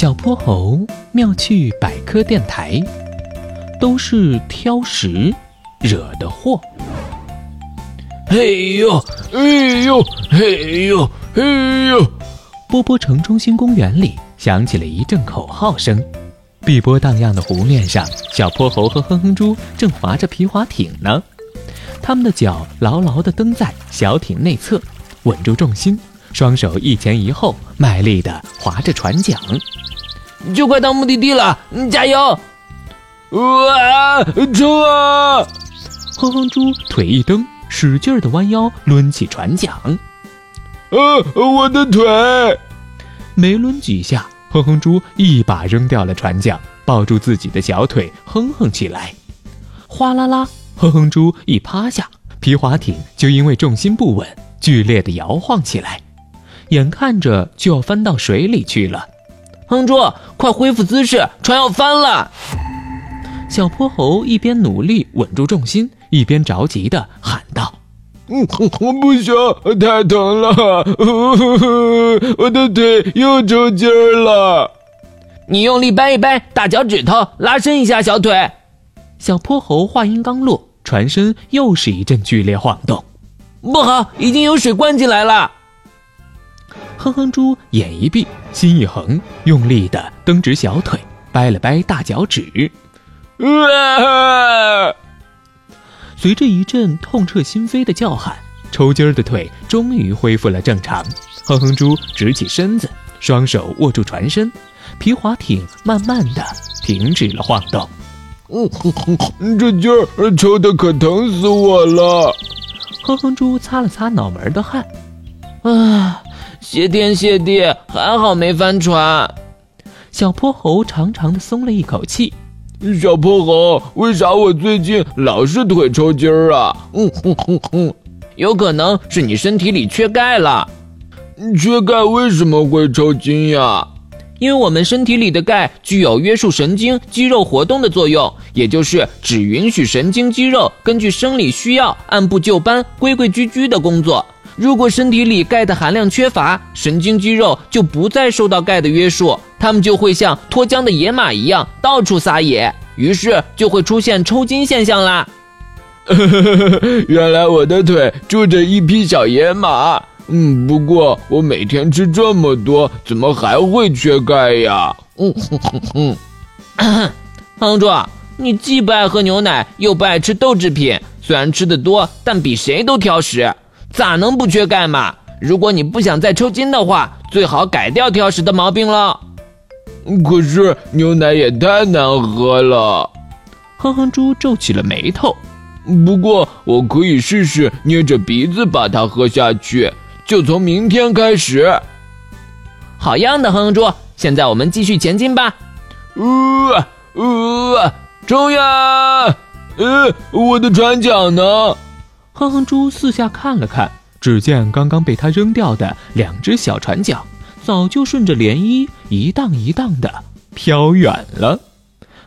小泼猴妙趣百科电台，都是挑食惹的祸。嘿呦，嘿呦，嘿呦，嘿呦！波波城中心公园里响起了一阵口号声。碧波荡漾的湖面上，小泼猴和哼哼猪正划着皮划艇呢。他们的脚牢牢地蹬在小艇内侧，稳住重心，双手一前一后，卖力地划着船桨。就快到目的地了，加油！哇，冲啊！哼哼猪腿一蹬，使劲的弯腰抡起船桨。啊，我的腿！没抡几下，哼哼猪一把扔掉了船桨，抱住自己的小腿，哼哼起来。哗啦啦，哼哼猪一趴下，皮划艇就因为重心不稳，剧烈的摇晃起来，眼看着就要翻到水里去了。哼猪，快恢复姿势，船要翻了！小泼猴一边努力稳住重心，一边着急地喊道：“嗯，我不行，太疼了，我的腿又抽筋儿了。你用力掰一掰大脚趾头，拉伸一下小腿。”小泼猴话音刚落，船身又是一阵剧烈晃动。不好，已经有水灌进来了！哼哼猪眼一闭，心一横，用力的蹬直小腿，掰了掰大脚趾。啊！随着一阵痛彻心扉的叫喊，抽筋儿的腿终于恢复了正常。哼哼猪直起身子，双手握住船身，皮划艇慢慢的停止了晃动。嗯，这劲儿抽的可疼死我了！哼哼猪擦了擦脑门的汗，啊。谢天谢地，还好没翻船。小泼猴长长的松了一口气。小泼猴，为啥我最近老是腿抽筋儿啊？嗯哼哼哼，有可能是你身体里缺钙了。缺钙为什么会抽筋呀？因为我们身体里的钙具有约束神经肌肉活动的作用，也就是只允许神经肌肉根据生理需要按部就班、规规矩矩的工作。如果身体里钙的含量缺乏，神经肌肉就不再受到钙的约束，它们就会像脱缰的野马一样到处撒野，于是就会出现抽筋现象啦。原来我的腿住着一匹小野马。嗯，不过我每天吃这么多，怎么还会缺钙呀？嗯哼哼哼，哼猪，你既不爱喝牛奶，又不爱吃豆制品，虽然吃的多，但比谁都挑食。咋能不缺钙嘛？如果你不想再抽筋的话，最好改掉挑食的毛病了。可是牛奶也太难喝了。哼哼猪皱起了眉头。不过我可以试试捏着鼻子把它喝下去，就从明天开始。好样的，哼哼猪！现在我们继续前进吧。呃呃，冲呀！呃，我的船桨呢？哼哼猪四下看了看，只见刚刚被他扔掉的两只小船桨，早就顺着涟漪一荡一荡的飘远了。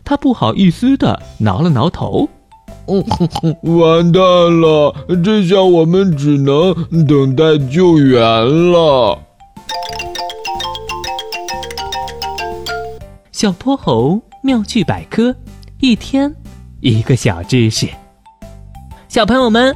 他不好意思的挠了挠头，完蛋了，这下我们只能等待救援了。小泼猴妙趣百科，一天一个小知识，小朋友们。